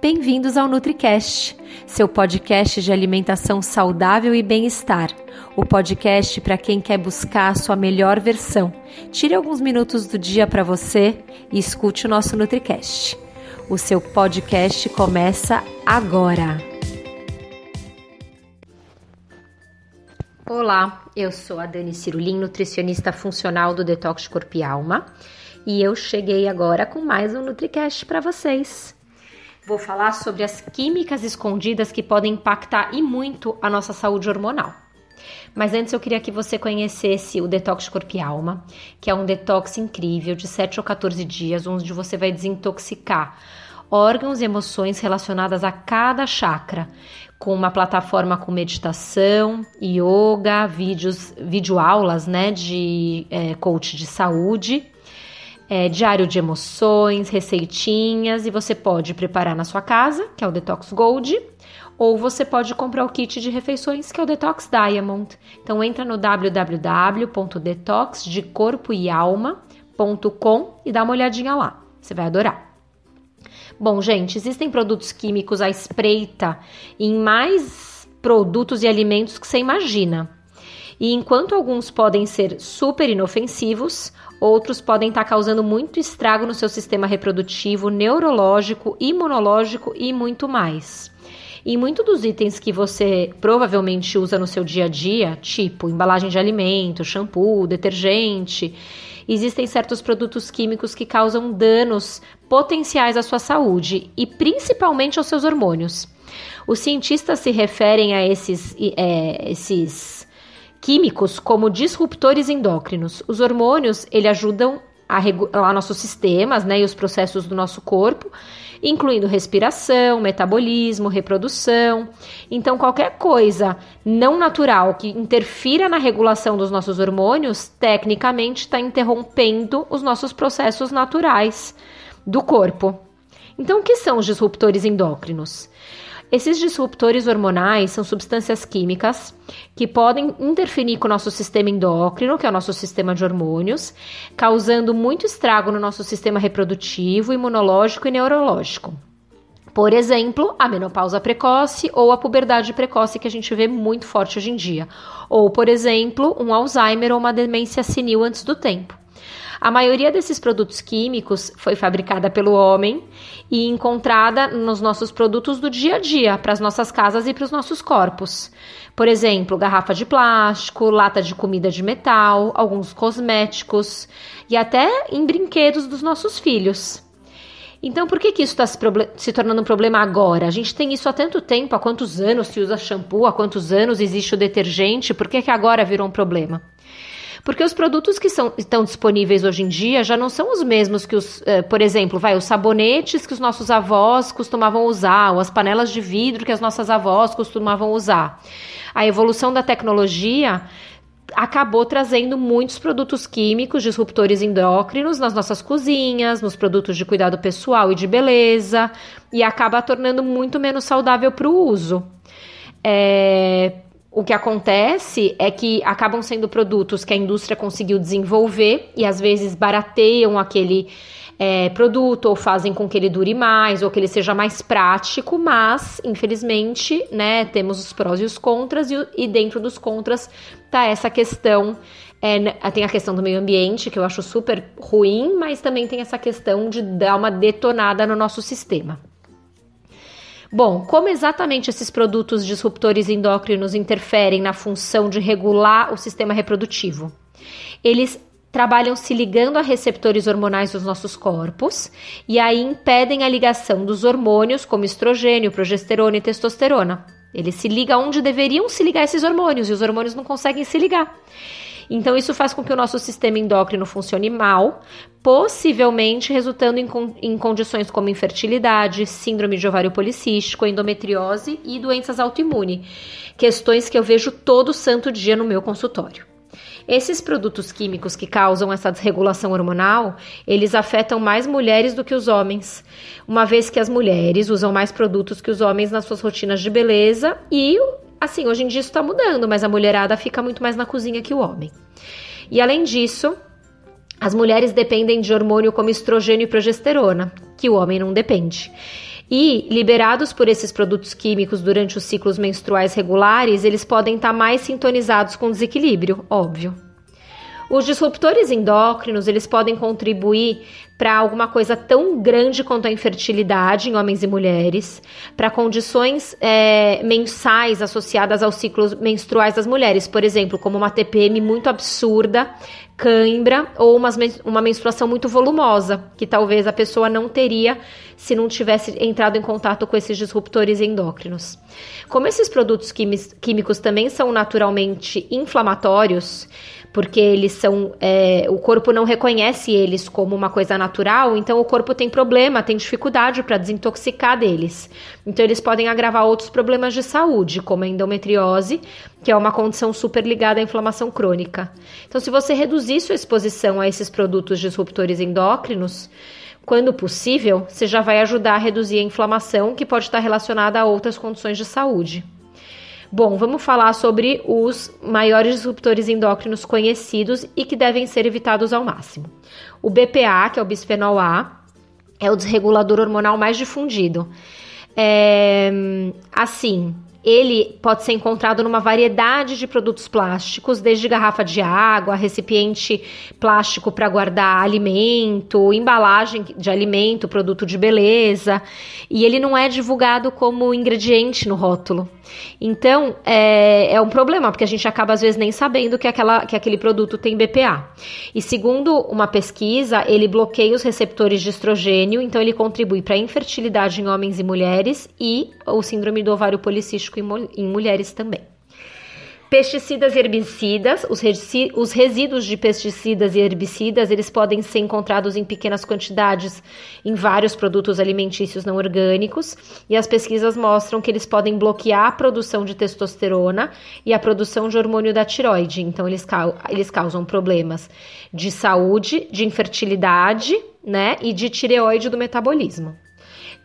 Bem-vindos ao NutriCast, seu podcast de alimentação saudável e bem-estar. O podcast para quem quer buscar a sua melhor versão. Tire alguns minutos do dia para você e escute o nosso NutriCast. O seu podcast começa agora. Olá, eu sou a Dani Cirulim, nutricionista funcional do Detox Corpo e Alma, e eu cheguei agora com mais um NutriCast para vocês. Vou falar sobre as químicas escondidas que podem impactar e muito a nossa saúde hormonal. Mas antes eu queria que você conhecesse o Detox Corpo e Alma, que é um detox incrível de 7 ou 14 dias, onde você vai desintoxicar órgãos e emoções relacionadas a cada chakra, com uma plataforma com meditação, yoga, vídeos, videoaulas né, de é, coach de saúde é, diário de emoções, receitinhas e você pode preparar na sua casa, que é o Detox Gold, ou você pode comprar o kit de refeições, que é o Detox Diamond. Então entra no www.detoxdecorpoealma.com e dá uma olhadinha lá. Você vai adorar. Bom, gente, existem produtos químicos à espreita em mais produtos e alimentos que você imagina. E enquanto alguns podem ser super inofensivos, outros podem estar causando muito estrago no seu sistema reprodutivo, neurológico, imunológico e muito mais. E muitos dos itens que você provavelmente usa no seu dia a dia, tipo embalagem de alimento, shampoo, detergente, existem certos produtos químicos que causam danos potenciais à sua saúde e principalmente aos seus hormônios. Os cientistas se referem a esses, é, esses químicos como disruptores endócrinos. Os hormônios, ele ajudam a regular nossos sistemas, né, e os processos do nosso corpo, incluindo respiração, metabolismo, reprodução. Então, qualquer coisa não natural que interfira na regulação dos nossos hormônios, tecnicamente está interrompendo os nossos processos naturais do corpo. Então, o que são os disruptores endócrinos? Esses disruptores hormonais são substâncias químicas que podem interferir com o nosso sistema endócrino, que é o nosso sistema de hormônios, causando muito estrago no nosso sistema reprodutivo, imunológico e neurológico. Por exemplo, a menopausa precoce ou a puberdade precoce que a gente vê muito forte hoje em dia. Ou, por exemplo, um Alzheimer ou uma demência senil antes do tempo. A maioria desses produtos químicos foi fabricada pelo homem e encontrada nos nossos produtos do dia a dia, para as nossas casas e para os nossos corpos. Por exemplo, garrafa de plástico, lata de comida de metal, alguns cosméticos e até em brinquedos dos nossos filhos. Então, por que, que isso está se, se, tornando um problema agora? A gente tem isso há tanto tempo, há quantos anos se usa shampoo, há quantos anos existe o detergente, por que, que agora virou um problema? Porque os produtos que são, estão disponíveis hoje em dia já não são os mesmos que os, uh, por exemplo, vai, os sabonetes que os nossos avós costumavam usar, ou as panelas de vidro que as nossas avós costumavam usar. A evolução da tecnologia acabou trazendo muitos produtos químicos disruptores endócrinos nas nossas cozinhas, nos produtos de cuidado pessoal e de beleza, e acaba tornando muito menos saudável para o uso. É, o que acontece é que acabam sendo produtos que a indústria conseguiu desenvolver e às vezes barateiam aquele é, produto ou fazem com que ele dure mais ou que ele seja mais prático, mas infelizmente, né, temos os prós e os contras e, e dentro dos contras tá essa questão é, tem a questão do meio ambiente, que eu acho super ruim, mas também tem essa questão de dar uma detonada no nosso sistema. Bom, como exatamente esses produtos disruptores endócrinos interferem na função de regular o sistema reprodutivo? Eles trabalham se ligando a receptores hormonais dos nossos corpos e aí impedem a ligação dos hormônios como estrogênio, progesterona e testosterona. Eles se ligam onde deveriam se ligar esses hormônios e os hormônios não conseguem se ligar. Então, isso faz com que o nosso sistema endócrino funcione mal, possivelmente resultando em, em condições como infertilidade, síndrome de ovário policístico, endometriose e doenças autoimunes, questões que eu vejo todo santo dia no meu consultório. Esses produtos químicos que causam essa desregulação hormonal, eles afetam mais mulheres do que os homens, uma vez que as mulheres usam mais produtos que os homens nas suas rotinas de beleza e Assim, hoje em dia isso está mudando, mas a mulherada fica muito mais na cozinha que o homem. E além disso, as mulheres dependem de hormônio como estrogênio e progesterona, que o homem não depende. E, liberados por esses produtos químicos durante os ciclos menstruais regulares, eles podem estar mais sintonizados com desequilíbrio, óbvio. Os disruptores endócrinos, eles podem contribuir para alguma coisa tão grande quanto a infertilidade em homens e mulheres, para condições é, mensais associadas aos ciclos menstruais das mulheres, por exemplo, como uma TPM muito absurda, cãibra ou uma, uma menstruação muito volumosa, que talvez a pessoa não teria se não tivesse entrado em contato com esses disruptores endócrinos. Como esses produtos químicos também são naturalmente inflamatórios, porque eles são. É, o corpo não reconhece eles como uma coisa natural, então o corpo tem problema, tem dificuldade para desintoxicar deles. Então eles podem agravar outros problemas de saúde, como a endometriose, que é uma condição super ligada à inflamação crônica. Então, se você reduzir sua exposição a esses produtos disruptores endócrinos, quando possível, você já vai ajudar a reduzir a inflamação que pode estar relacionada a outras condições de saúde. Bom, vamos falar sobre os maiores disruptores endócrinos conhecidos e que devem ser evitados ao máximo. O BPA, que é o bisfenol A, é o desregulador hormonal mais difundido. É, assim, ele pode ser encontrado numa variedade de produtos plásticos, desde garrafa de água, recipiente plástico para guardar alimento, embalagem de alimento, produto de beleza, e ele não é divulgado como ingrediente no rótulo. Então, é, é um problema, porque a gente acaba às vezes nem sabendo que, aquela, que aquele produto tem BPA. E segundo uma pesquisa, ele bloqueia os receptores de estrogênio, então ele contribui para a infertilidade em homens e mulheres e o síndrome do ovário policístico em, em mulheres também. Pesticidas e herbicidas, os, os, resíduos de pesticidas e herbicidas, eles podem ser encontrados em pequenas quantidades em vários produtos alimentícios não orgânicos, e as pesquisas mostram que eles podem bloquear a produção de testosterona e a produção de hormônio da tiroide, então eles, eles causam problemas de saúde, de infertilidade, né, e de tireoide do metabolismo.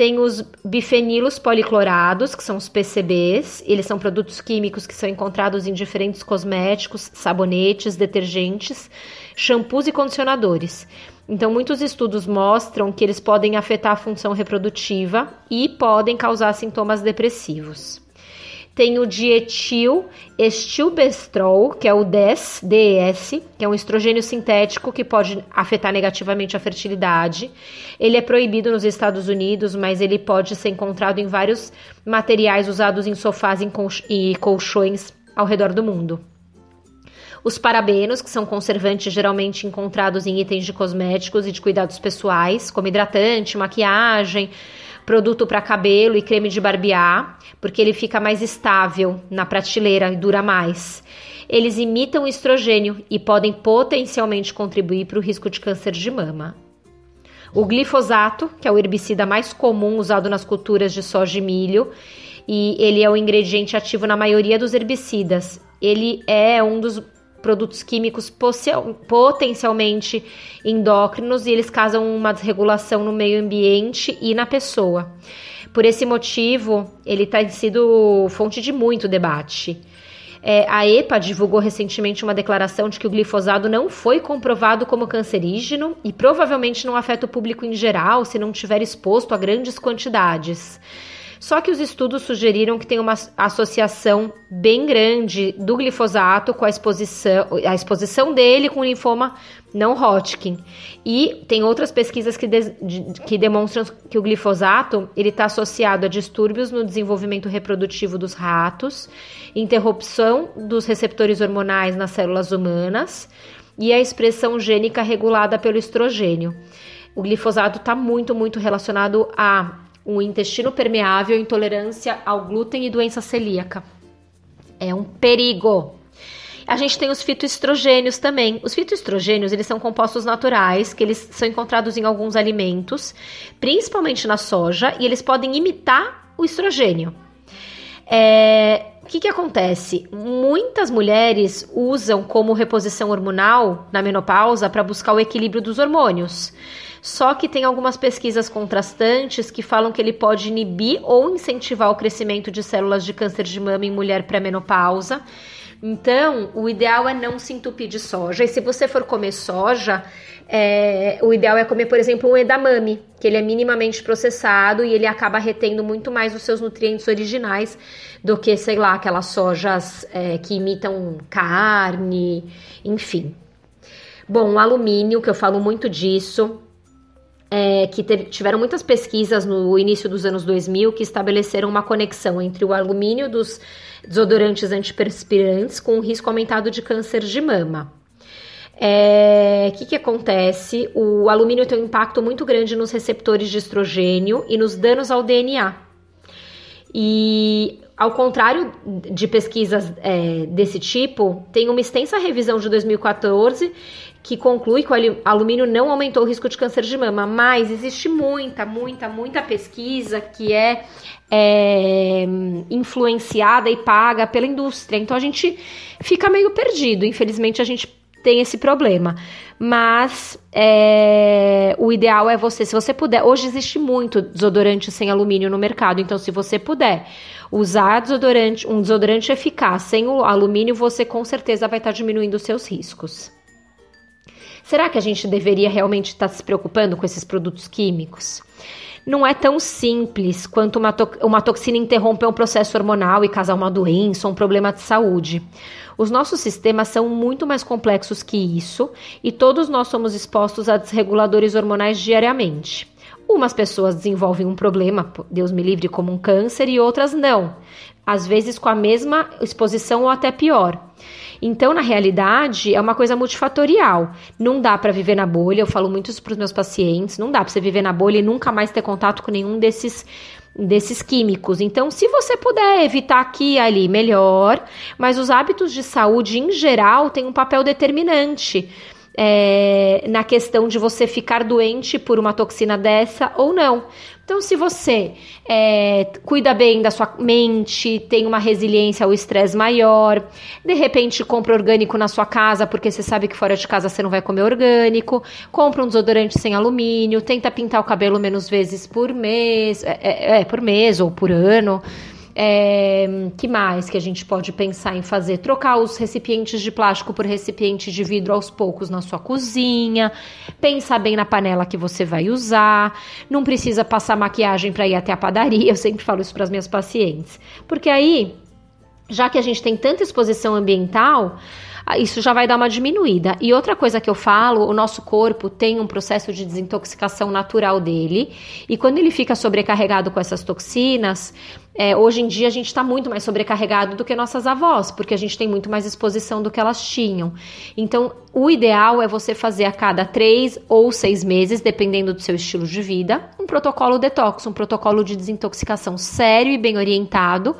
Tem os bifenilos policlorados, que são os PCBs. Eles são produtos químicos que são encontrados em diferentes cosméticos, sabonetes, detergentes, shampoos e condicionadores. Então, muitos estudos mostram que eles podem afetar a função reprodutiva e podem causar sintomas depressivos. Tem o dietil estilbestrol, que é o DES, DES, que é um estrogênio sintético que pode afetar negativamente a fertilidade. Ele é proibido nos Estados Unidos, mas ele pode ser encontrado em vários materiais usados em sofás e colchões ao redor do mundo. Os parabenos, que são conservantes geralmente encontrados em itens de cosméticos e de cuidados pessoais, como hidratante, maquiagem, produto para cabelo e creme de barbear, porque ele fica mais estável na prateleira e dura mais. Eles imitam o estrogênio e podem potencialmente contribuir para o risco de câncer de mama. O glifosato, que é o herbicida mais comum usado nas culturas de soja e milho, e ele é o ingrediente ativo na maioria dos herbicidas. Ele é um dos produtos químicos potencialmente endócrinos e eles causam uma desregulação no meio ambiente e na pessoa. Por esse motivo, ele tem sido fonte de muito debate. É, a EPA divulgou recentemente uma declaração de que o glifosado não foi comprovado como cancerígeno e provavelmente não afeta o público em geral se não tiver exposto a grandes quantidades. Só que os estudos sugeriram que tem uma associação bem grande do glifosato com a exposição, a exposição dele com linfoma não Hodgkin. E tem outras pesquisas que, de, que demonstram que o glifosato ele está associado a distúrbios no desenvolvimento reprodutivo dos ratos, interrupção dos receptores hormonais nas células humanas e a expressão gênica regulada pelo estrogênio. O glifosato está muito, muito relacionado a um intestino permeável, intolerância ao glúten e doença celíaca. É um perigo. A gente tem os fitoestrogênios também. Os fitoestrogênios, eles são compostos naturais, que eles são encontrados em alguns alimentos, principalmente na soja, e eles podem imitar o estrogênio. É, o que, que acontece? Muitas mulheres usam como reposição hormonal na menopausa para buscar o equilíbrio dos hormônios. Só que tem algumas pesquisas contrastantes que falam que ele pode inibir ou incentivar o crescimento de células de câncer de mama em mulher pré-menopausa, Então, o ideal é não se entupir de soja. E se você for comer soja, é, o ideal é comer, por exemplo, um edamame, que ele é minimamente processado e ele acaba retendo muito mais os seus nutrientes originais do que, sei lá, aquelas sojas é, que imitam carne, enfim. Bom, o alumínio, que eu falo muito disso, é, que teve, tiveram muitas pesquisas no início dos anos 2000 que estabeleceram uma conexão entre o alumínio dos desodorantes antiperspirantes com o risco aumentado de câncer de mama. O é, que, que acontece? O alumínio tem um impacto muito grande nos receptores de estrogênio e nos danos ao DNA. E ao contrário de pesquisas é, desse tipo, tem uma extensa revisão de 2014 que conclui que o alumínio não aumentou o risco de câncer de mama, mas existe muita, muita, muita pesquisa que é, é, influenciada e paga pela indústria. Então a gente fica meio perdido. Infelizmente a gente tem esse problema. Mas é, o ideal é você, se você puder. Hoje existe muito desodorante sem alumínio no mercado, então se você puder usar desodorante, um desodorante eficaz sem o alumínio, você com certeza vai estar diminuindo os seus riscos. Será que a gente deveria realmente estar se preocupando com esses produtos químicos? Não é tão simples quanto uma, to uma toxina interromper um processo hormonal e causar uma doença ou um problema de saúde. Os nossos sistemas são muito mais complexos que isso e todos nós somos expostos a desreguladores hormonais diariamente. Umas pessoas desenvolvem um problema, Deus me livre, como um câncer, e outras não. Às vezes com a mesma exposição ou até pior. Então, na realidade, é uma coisa multifatorial. Não dá para viver na bolha, eu falo muito isso para os meus pacientes, não dá para você viver na bolha e nunca mais ter contato com nenhum desses desses químicos. Então, se você puder evitar aqui e ali, melhor. Mas os hábitos de saúde em geral têm um papel determinante é, na questão de você ficar doente por uma toxina dessa ou não. Então, se você é, cuida bem da sua mente, tem uma resiliência ao estresse maior, de repente compra orgânico na sua casa, porque você sabe que fora de casa você não vai comer orgânico, compra um desodorante sem alumínio, tenta pintar o cabelo menos vezes por mês, é, é, é por mês ou por ano. É, que mais que a gente pode pensar em fazer? Trocar os recipientes de plástico por recipiente de vidro aos poucos na sua cozinha. Pensar bem na panela que você vai usar. Não precisa passar maquiagem para ir até a padaria. Eu sempre falo isso para as minhas pacientes. Porque aí, já que a gente tem tanta exposição ambiental, isso já vai dar uma diminuída. E outra coisa que eu falo, o nosso corpo tem um processo de desintoxicação natural dele, e quando ele fica sobrecarregado com essas toxinas, é, hoje em dia a gente está muito mais sobrecarregado do que nossas avós, porque a gente tem muito mais exposição do que elas tinham. Então, o ideal é você fazer a cada três ou seis meses, dependendo do seu estilo de vida, um protocolo detox, um protocolo de desintoxicação sério e bem orientado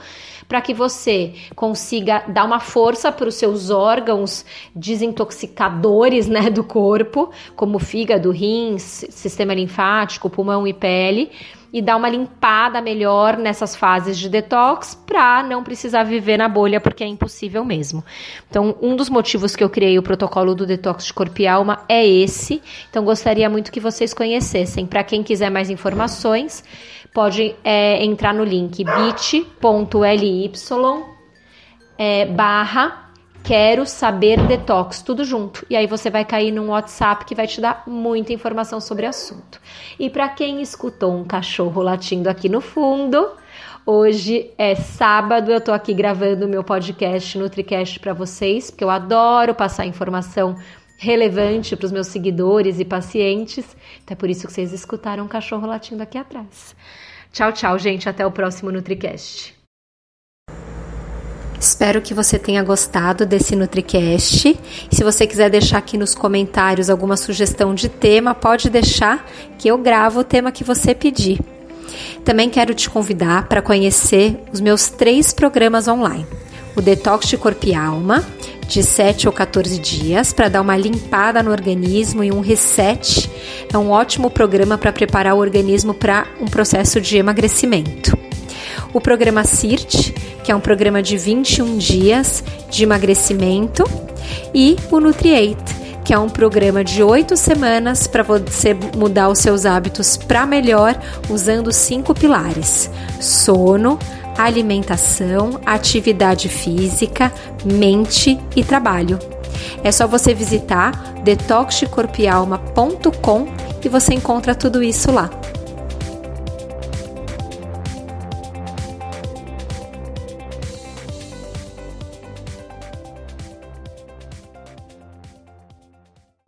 para que você consiga dar uma força para os seus órgãos desintoxicadores né, do corpo, como fígado, rins, sistema linfático, pulmão e pele e dar uma limpada melhor nessas fases de detox para não precisar viver na bolha, porque é impossível mesmo. Então, um dos motivos que eu criei o protocolo do detox de corpo e alma é esse. Então, gostaria muito que vocês conhecessem. Para quem quiser mais informações, pode é, entrar no link bit.ly é, barra quero saber detox, tudo junto. E aí você vai cair num WhatsApp que vai te dar muita informação sobre o assunto. E para quem escutou um cachorro latindo aqui no fundo, hoje é sábado, eu tô aqui gravando o meu podcast NutriCast para vocês, porque eu adoro passar informação relevante para os meus seguidores e pacientes. Então é por isso que vocês escutaram um cachorro latindo aqui atrás. Tchau, tchau, gente. Até o próximo NutriCast. Espero que você tenha gostado desse NutriCast. Se você quiser deixar aqui nos comentários alguma sugestão de tema, pode deixar que eu gravo o tema que você pedir. Também quero te convidar para conhecer os meus três programas online: o Detox de Corpo e Alma, de 7 ou 14 dias, para dar uma limpada no organismo e um reset. É um ótimo programa para preparar o organismo para um processo de emagrecimento. O programa CIRT, que é um programa de 21 dias de emagrecimento, e o Nutriate, que é um programa de oito semanas para você mudar os seus hábitos para melhor, usando cinco pilares: sono, alimentação, atividade física, mente e trabalho. É só você visitar detoxcorpialma.com e você encontra tudo isso lá.